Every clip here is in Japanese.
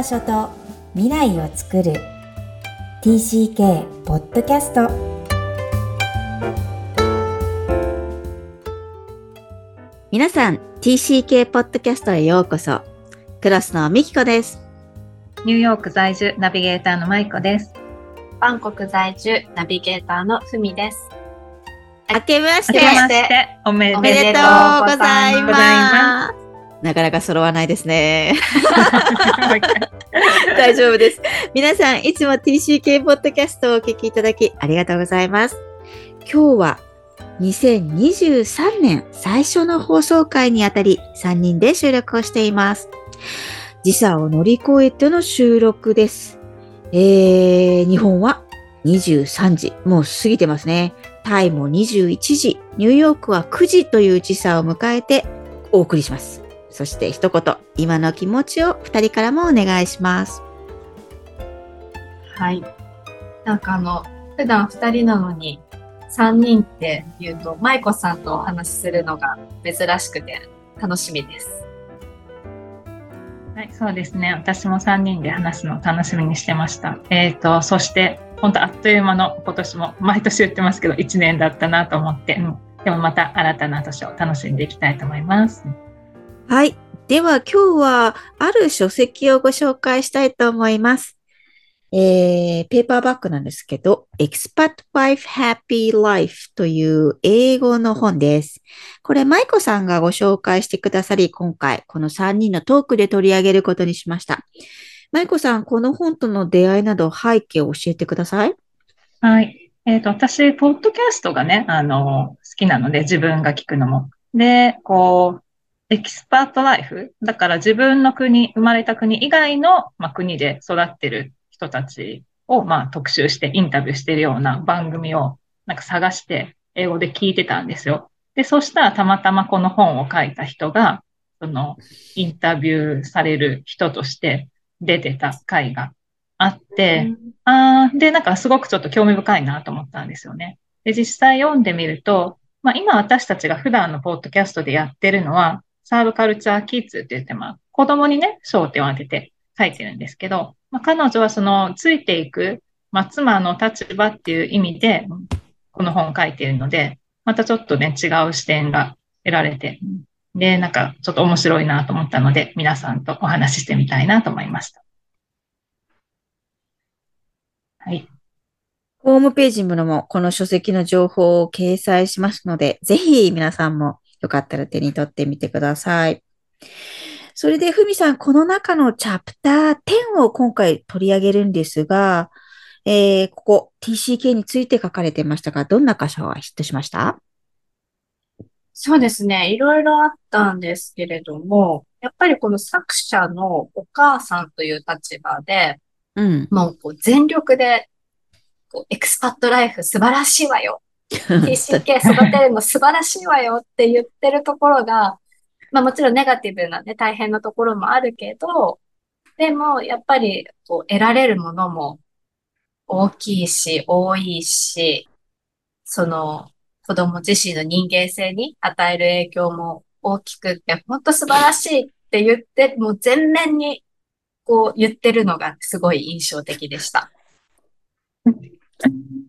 場所と未来を作る。TCK ポッドキャスト皆さん TCK ポッドキャストへようこそ。クロスのみきこです。ニューヨーク在住ナビゲーターのマイコです。バンコク在住ナビゲーターのふみです。明けまして。おめでとうございますなかなか揃わないですね。大丈夫です。皆さん、いつも TCK ポッドキャストをお聞きいただきありがとうございます。今日は2023年最初の放送回にあたり3人で収録をしています。時差を乗り越えての収録です。えー、日本は23時、もう過ぎてますね。タイも21時、ニューヨークは9時という時差を迎えてお送りします。そして一言、今の気持ちを二人からもお願いします。はい。なんかあの、普段二人なのに、三人って言うと、舞子さんとお話しするのが珍しくて楽しみです。はい、そうですね。私も3人で話すのを楽しみにしてました。えっ、ー、と、そして、本当あっという間の今年も、毎年言ってますけど、1年だったなと思って、うん、でもまた新たな年を楽しんでいきたいと思います。はい。では今日はある書籍をご紹介したいと思います。えー、ペーパーバッグなんですけど、Expat Wife Happy Life という英語の本です。これ、舞子さんがご紹介してくださり、今回、この3人のトークで取り上げることにしました。舞子さん、この本との出会いなど背景を教えてください。はい。えっ、ー、と、私、ポッドキャストがね、あの、好きなので、自分が聞くのも。で、こう、 expat life？だから自分の国、生まれた国以外の、まあ、国で育ってる人たちを、まあ、特集してインタビューしてるような番組をなんか探して英語で聞いてたんですよ。で、そしたらたまたまこの本を書いた人が、そのインタビューされる人として出てた回があって、あで、なんかすごくちょっと興味深いなと思ったんですよね。で、実際読んでみると、まあ今私たちが普段のポッドキャストでやってるのは、サーブカルチャーキッズって言って、まあ、子供にね、焦点を当てて書いてるんですけど、まあ、彼女はその、ついていく、まあ、妻の立場っていう意味で、この本を書いているので、またちょっとね、違う視点が得られて、で、なんか、ちょっと面白いなと思ったので、皆さんとお話ししてみたいなと思いました。はい。ホームページにもこの書籍の情報を掲載しますので、ぜひ皆さんもよかったら手に取ってみてください。それで、ふみさん、この中のチャプター10を今回取り上げるんですが、えー、ここ TCK について書かれてましたが、どんな箇所はヒットしました？そうですね。いろいろあったんですけれども、やっぱりこの作者のお母さんという立場で、うん、もうこう全力でこうエクスパットライフ素晴らしいわよ TCK 育てるの素晴らしいわよって言ってるところが、まあもちろんネガティブなね、大変なところもあるけど、でもやっぱりこう得られるものも大きいし、多いし、その子供自身の人間性に与える影響も大きくって、本当素晴らしいって言って、もう全面にこう言ってるのがすごい印象的でした。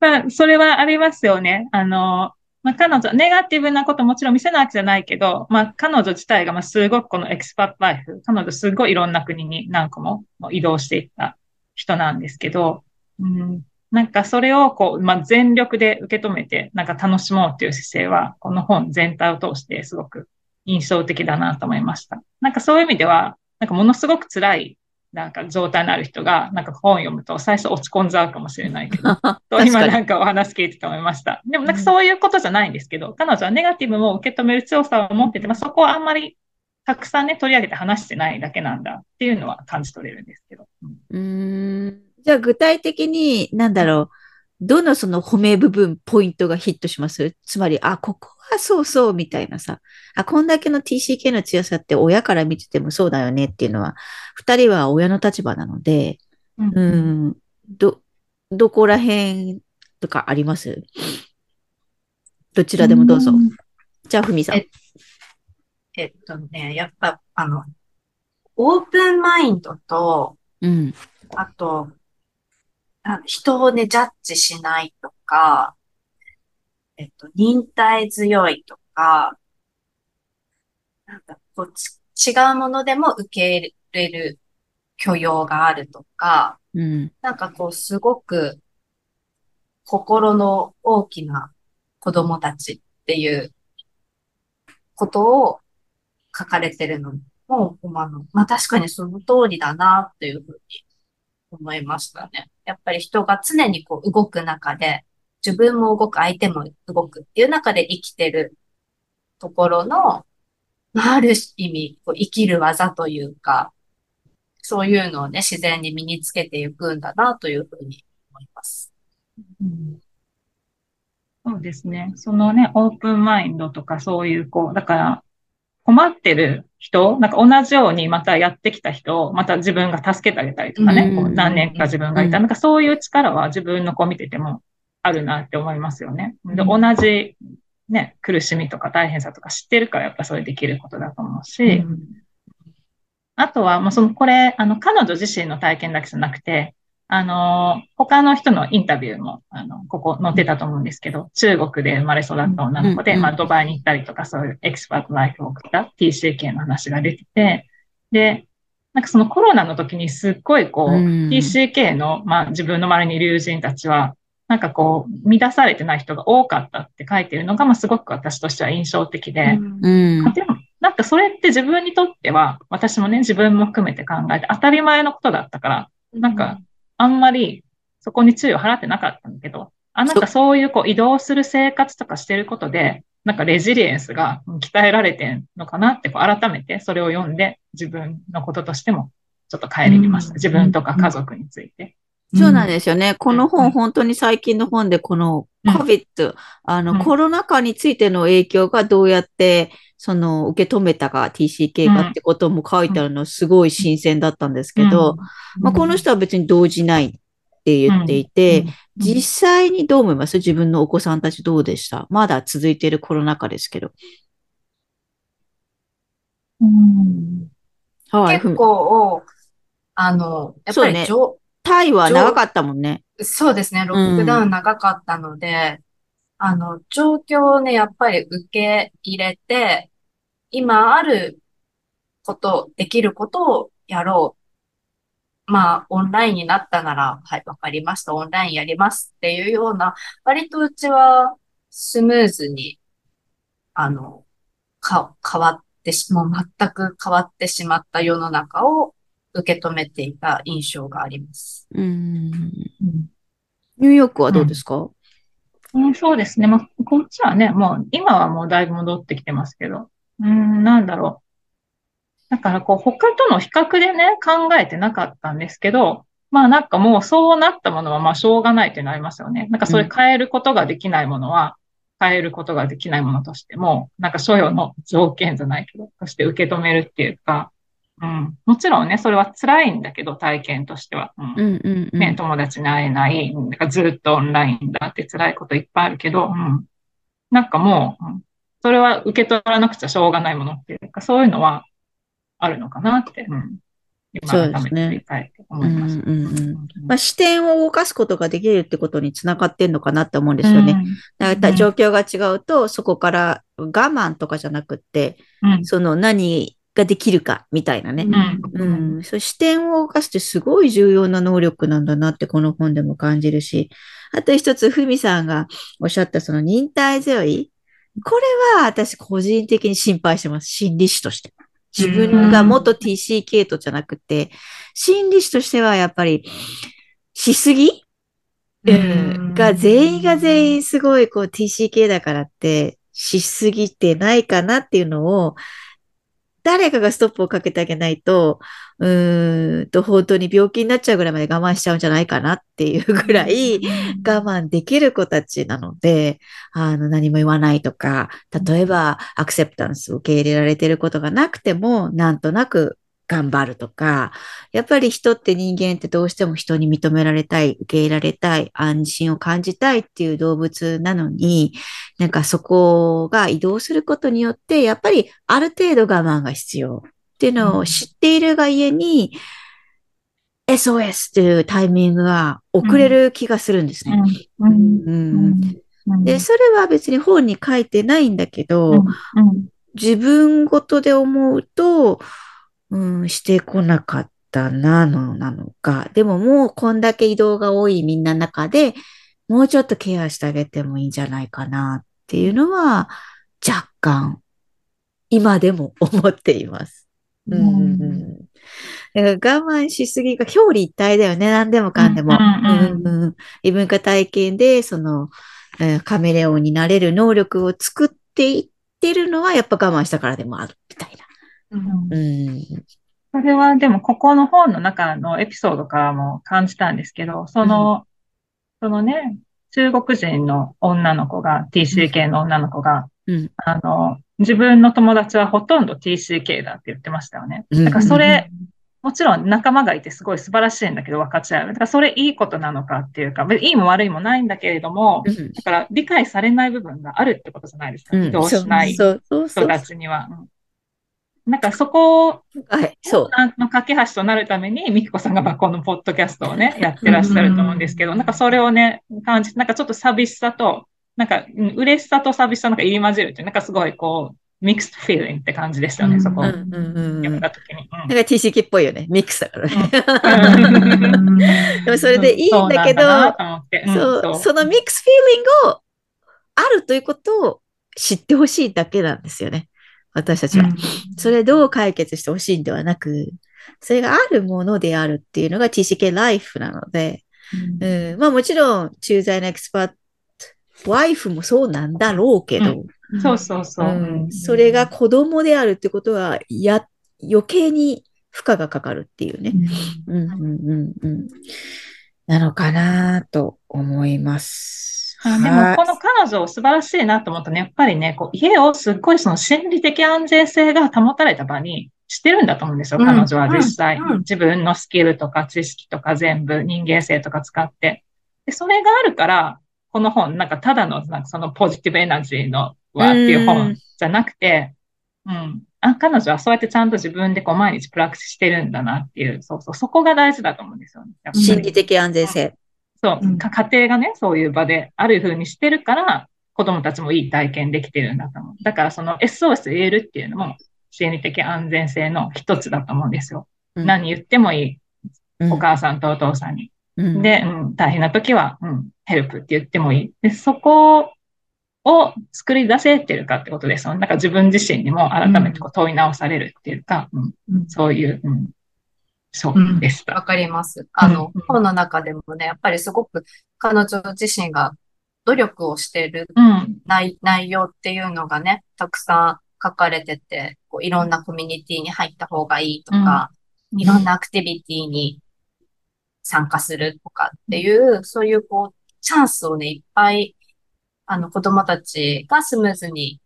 まあ、それはありますよね。あの、まあ、彼女、ネガティブなこともちろん見せないわけじゃないけど、まあ、彼女自体が、まあ、すごくこの expat life、彼女すごいいろんな国に何個も移動していった人なんですけど、うん、なんかそれをこう、まあ、全力で受け止めて、なんか楽しもうっていう姿勢は、この本全体を通してすごく印象的だなと思いました。なんかそういう意味では、なんかものすごく辛いなんか状態のある人が、なんか本読むと最初落ち込んじゃうかもしれないけど、と今なんかお話聞いてて思いました。でもなんかそういうことじゃないんですけど、彼女はネガティブも受け止める強さを持ってて、まあ、そこはあんまりたくさんね、取り上げて話してないだけなんだっていうのは感じ取れるんですけど。うん、んじゃあ具体的に、なんだろう、どのその褒め部分、ポイントがヒットします？つまり、あ、ここはそうそうみたいなさ、あ、こんだけの TCK の強さって親から見ててもそうだよねっていうのは、二人は親の立場なので、うん、うんど、どこら辺とかあります？どちらでもどうぞ。じゃあ、ふみさん。ええっとね、やっぱ、あの、オープンマインドとうん。あと、人をね、ジャッジしないとか、えっと、忍耐強いとか、なんかこう違うものでも受け入れる許容があるとか、うん、なんかこうすごく心の大きな子供たちっていうことを書かれてるのも、まあ、まあ確かにその通りだなっていうふうに思いましたね。やっぱり人が常にこう動く中で、自分も動く、相手も動くっていう中で生きてるところの、ある意味、こう生きる技というか、そういうのをね、自然に身につけていくんだなというふうに思います。うん、そうですね。そのね、オープンマインドとかそういう、こう、だから、困ってる人、なんか同じようにまたやってきた人を、また自分が助けてあげたりとかね、こう何年か自分がいた。なんかそういう力は自分の子見ててもあるなって思いますよね。で同じね、苦しみとか大変さとか知ってるからやっぱそれできることだと思うし、うん、あとは、もうその、これ、あの、彼女自身の体験だけじゃなくて、あの、他の人のインタビューも、あの、ここ載ってたと思うんですけど、中国で生まれ育った女の子で、まあ、ドバイに行ったりとか、そういう expat life を送った TCK の話が出てて、で、なんかそのコロナの時にすっごいこう、TCK の、まあ自分の周りにいる友人たちは、なんかこう、乱されてない人が多かったって書いてるのが、まあすごく私としては印象的で、うん、でもなんかそれって自分にとっては、私もね、自分も含めて考えて当たり前のことだったから、なんかあんまりそこに注意を払ってなかったんだけど、あ、なんかそういうこう移動する生活とかしてることで、なんかレジリエンスが鍛えられてんのかなってこう改めてそれを読んで自分のこととしてもちょっと帰りみました。自分とか家族について。そうなんですよね。この本、本当に最近の本で、この COVID、あの、コロナ禍についての影響がどうやって、その、受け止めたか、TCK かってことも書いてあるの、すごい新鮮だったんですけど、まあ、この人は別に動じないって言っていて、実際にどう思います？自分のお子さんたちどうでした？まだ続いているコロナ禍ですけど。うん、はい。結構、あの、やっぱり、ね、タイは長かったもんね。そうですね。ロックダウン長かったので、うん、あの、状況をね、やっぱり受け入れて、今あること、できることをやろう。まあ、オンラインになったなら、はい、わかりました。オンラインやりますっていうような、割とうちはスムーズに、あの、か、変わってし、もう全く変わってしまった世の中を受け止めていた印象があります。うん。ニューヨークはどうですか、うん、そうですね。まあ、こっちはね、もう、今はもうだいぶ戻ってきてますけど、うん、なんだろう。だから、こう、他との比較でね、考えてなかったんですけど、まあなんかもうそうなったものはまあしょうがないっていうのありますよね。なんかそれ変えることができないものは、変えることができないものとしても、なんか所要の条件じゃないけど、として受け止めるっていうか、うん、もちろんね、それは辛いんだけど、体験としては。うん。ね、友達に会えない、なんかずっとオンラインだって辛いこといっぱいあるけど、うん、なんかもう、それは受け取らなくちゃしょうがないものっていうか、そういうのはあるのかなって、うん、今改めて振り返って思います。まあ、視点を動かすことができるってことにつながってんのかなって思うんですよね。うん、だ状況が違うと、そこから我慢とかじゃなくって、うん、その何ができるか、みたいなね。うん。うん。そう視点を動かすってすごい重要な能力なんだなってこの本でも感じるし、あと一つ、ふみさんがおっしゃったその忍耐強い。これは私個人的に心配してます。心理師として。自分が元 TC 系統じゃなくて、心理師としてはやっぱり、しすぎ？うん。が、全員が全員すごいこう TCK だからって、しすぎてないかなっていうのを、誰かがストップをかけてあげないと、うーんと、本当に病気になっちゃうぐらいまで我慢しちゃうんじゃないかなっていうぐらい我慢できる子たちなので、あの、何も言わないとか、例えば、アクセプタンスを受け入れられていることがなくても、なんとなく頑張るとか、やっぱり人って人間ってどうしても人に認められたい、受け入れられたい、安心を感じたいっていう動物なのに、なんかそこが移動することによって、やっぱりある程度我慢が必要っていうのを知っているがゆえに、SOS っていうタイミングが遅れる気がするんですね。で、それは別に本に書いてないんだけど、自分ごとで思うと、うん、してこなかったなのなのか。でももうこんだけ移動が多いみんなの中で、もうちょっとケアしてあげてもいいんじゃないかなっていうのは、若干、今でも思っています。うん、だから我慢しすぎが表裏一体だよね。何でもかんでも。異文化体験で、その、カメレオンになれる能力を作っていってるのは、やっぱ我慢したからでもあるみたいな。うん、それはでも、ここの本の中のエピソードからも感じたんですけど、その、そのね、中国人の女の子が、TCK の女の子が、うん、あの、自分の友達はほとんど TCK だって言ってましたよね。だからそれ、もちろん仲間がいてすごい素晴らしいんだけど分かち合う。だからそれいいことなのかっていうか、いいも悪いもないんだけれども、だから理解されない部分があるってことじゃないですか。移動しない人たちには。なんかそこを、はい、そう。の架け橋となるために、みきこさんがまあこのポッドキャストをね、やってらっしゃると思うんですけど、なんかそれをね、感じ、なんかちょっと寂しさと、なんか嬉しさと寂しさなんか入り混じるってなんかすごいこう、ミックスフィーリングって感じでしたよね、そこ。読んだ時に。なんか TCK っぽいよね。ミックスだからね。でもそれでいいんだけど、そうそのミックスフィーリングをあるということを知ってほしいだけなんですよね。私たちは。それどう解決してほしいんではなく、それがあるものであるっていうのが TCK ライフなので、うん、うん、まあもちろん駐在のエキスパート、ワイフもそうなんだろうけど、うん、そうそうそう、うん、それが子供であるってことは、や、余計に負荷がかかるっていうね。うん、うん、うん、うん。なのかなと思います。でも、この彼女素晴らしいなと思ったね。やっぱりね、こう家をすっごいその心理的安全性が保たれた場にしてるんだと思うんですよ。彼女は実際、うんうん、自分のスキルとか知識とか全部人間性とか使って。で、それがあるから、この本、なんかただの、なんかそのポジティブエナジーのわっていう本じゃなくて、うん。あ、彼女はそうやってちゃんと自分でこう毎日プラクティスしてるんだなっていう、そうそう、そこが大事だと思うんですよね。心理的安全性。そう、うん、家庭がね、そういう場である風にしてるから、子供たちもいい体験できてるんだと思う。だからその SOS 言えるっていうのも、心理的安全性の一つだと思うんですよ。うん、何言ってもいい。お母さんとお父さんに。うん、で、うん、大変な時は、うん、ヘルプって言ってもいい。で、そこを作り出せてるかってことです。なんか自分自身にも改めてこう問い直されるっていうか、うんそういう、うん、そうでした。わ、うん、かります。あの、うん、本の中でもね、やっぱりすごく彼女自身が努力をしている内,、内容っていうのがね、たくさん書かれてて、こういろんなコミュニティに入った方がいいとか、いろんなアクティビティに参加するとかっていう、そういうこう、チャンスをね、いっぱい、あの、子供たちがスムーズに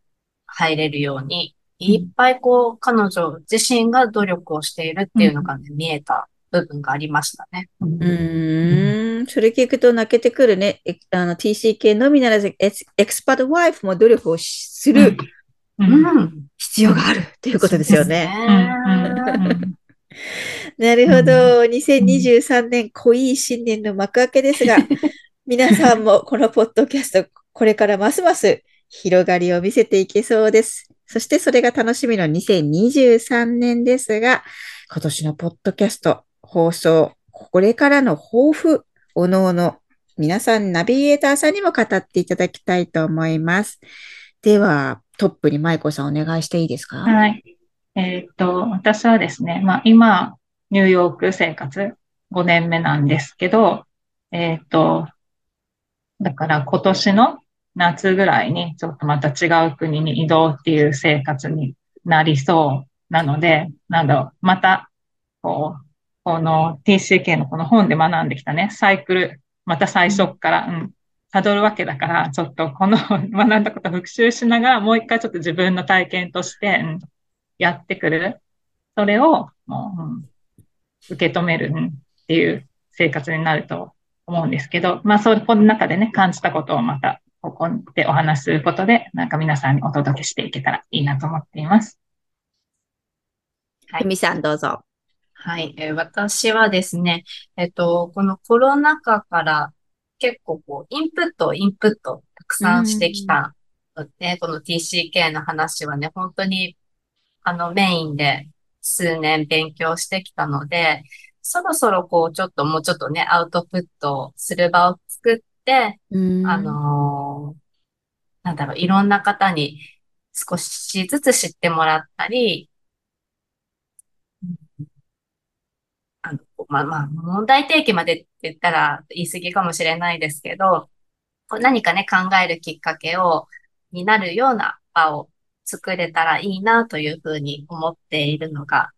入れるようにいっぱいこう、彼女自身が努力をしているっていうのがね、見えた部分がありましたね。うん、それ聞くと泣けてくるね。あの TCK のみならず、エクスパートワイフも努力をする、うん、必要があるということですよね。なるほど。2023年濃い新年の幕開けですが、皆さんもこのポッドキャスト、これからますます広がりを見せていけそうです。そしてそれが楽しみの2023年ですが、今年のポッドキャスト放送、これからの抱負、おのおの皆さん、ナビゲーターさんにも語っていただきたいと思います。では、トップに舞子さんお願いしていいですか？はい。えー、っと、私はですね、まあ今、ニューヨーク生活5年目なんですけど、えー、っと、だから今年の夏ぐらいにちょっとまた違う国に移動っていう生活になりそうなので、なんだろう、また、こう、この TCK のこの本で学んできたね、サイクル、また最初から、うん、辿るわけだから、ちょっとこの 学んだこと復習しながら、もう一回ちょっと自分の体験として、うん、やってくる。それを、もう、うん、受け止める、うん、っていう生活になると思うんですけど、まあ、そこの中でね、感じたことをまたここでお話しすることで、なんか皆さんにお届けしていけたらいいなと思っています。はい。みさんどうぞ。はい、えー、私はですね、えっと、このコロナ禍から結構こう、インプット、インプットたくさんしてきたので、この TCK の話はね、本当にあのメインで数年勉強してきたので、そろそろこう、ちょっともうちょっとね、アウトプットする場を作って、あのー、なんだろう、いろんな方に少しずつ知ってもらったり、あの、まあまあ、問題提起までって言ったら言い過ぎかもしれないですけど、何かね、考えるきっかけを、になるような場を作れたらいいなというふうに思っているのが、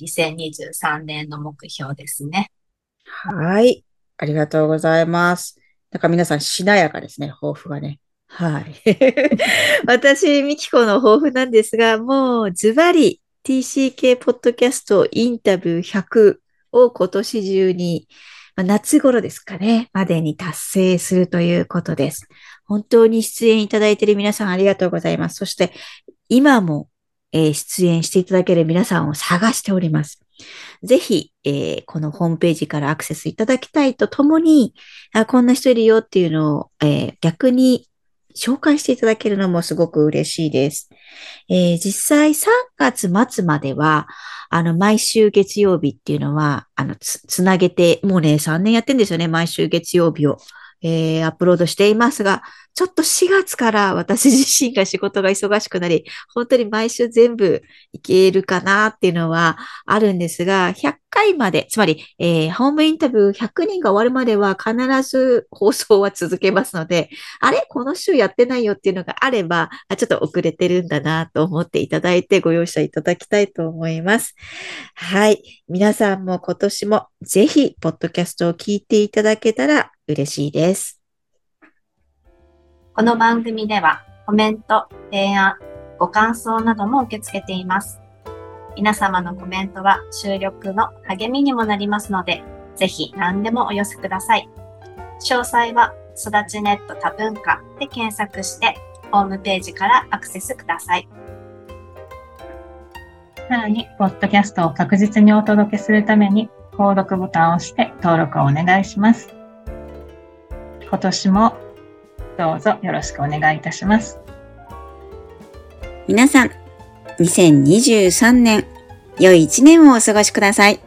2023年の目標ですね。はい。ありがとうございます。なんか皆さんしなやかですね、抱負がね。はい。私、ミキコの抱負なんですが、もうズバリ TCK ポッドキャストインタビュー100を今年中にま、夏頃ですかね、までに達成するということです。本当に出演いただいている皆さんありがとうございます。そして、今も、えー、出演していただける皆さんを探しております。ぜひ、えー、このホームページからアクセスいただきたいとともに、あこんな人いるよっていうのを、えー、逆に紹介していただけるのもすごく嬉しいです。えー、実際3月末までは、あの、毎週月曜日っていうのは、あの、つ、つなげて、もうね、3年やってんですよね、毎週月曜日を。えー、アップロードしていますが、ちょっと4月から私自身が仕事が忙しくなり、本当に毎週全部いけるかなっていうのはあるんですが、回まで、つまり、えー、ホームインタビュー100人が終わるまでは必ず放送は続けますので、あれ？この週やってないよっていうのがあれば、あちょっと遅れてるんだなと思っていただいてご容赦いただきたいと思います。はい。皆さんも今年もぜひ、ポッドキャストを聞いていただけたら嬉しいです。この番組ではコメント、提案、ご感想なども受け付けています。皆様のコメントは収録の励みにもなりますので、ぜひ何でもお寄せください。詳細は育ちネット多文化で検索して、ホームページからアクセスください。さらに、ポッドキャストを確実にお届けするために、購読ボタンを押して登録をお願いします。今年もどうぞよろしくお願いいたします。皆さん、2023年、良い一年をお過ごしください。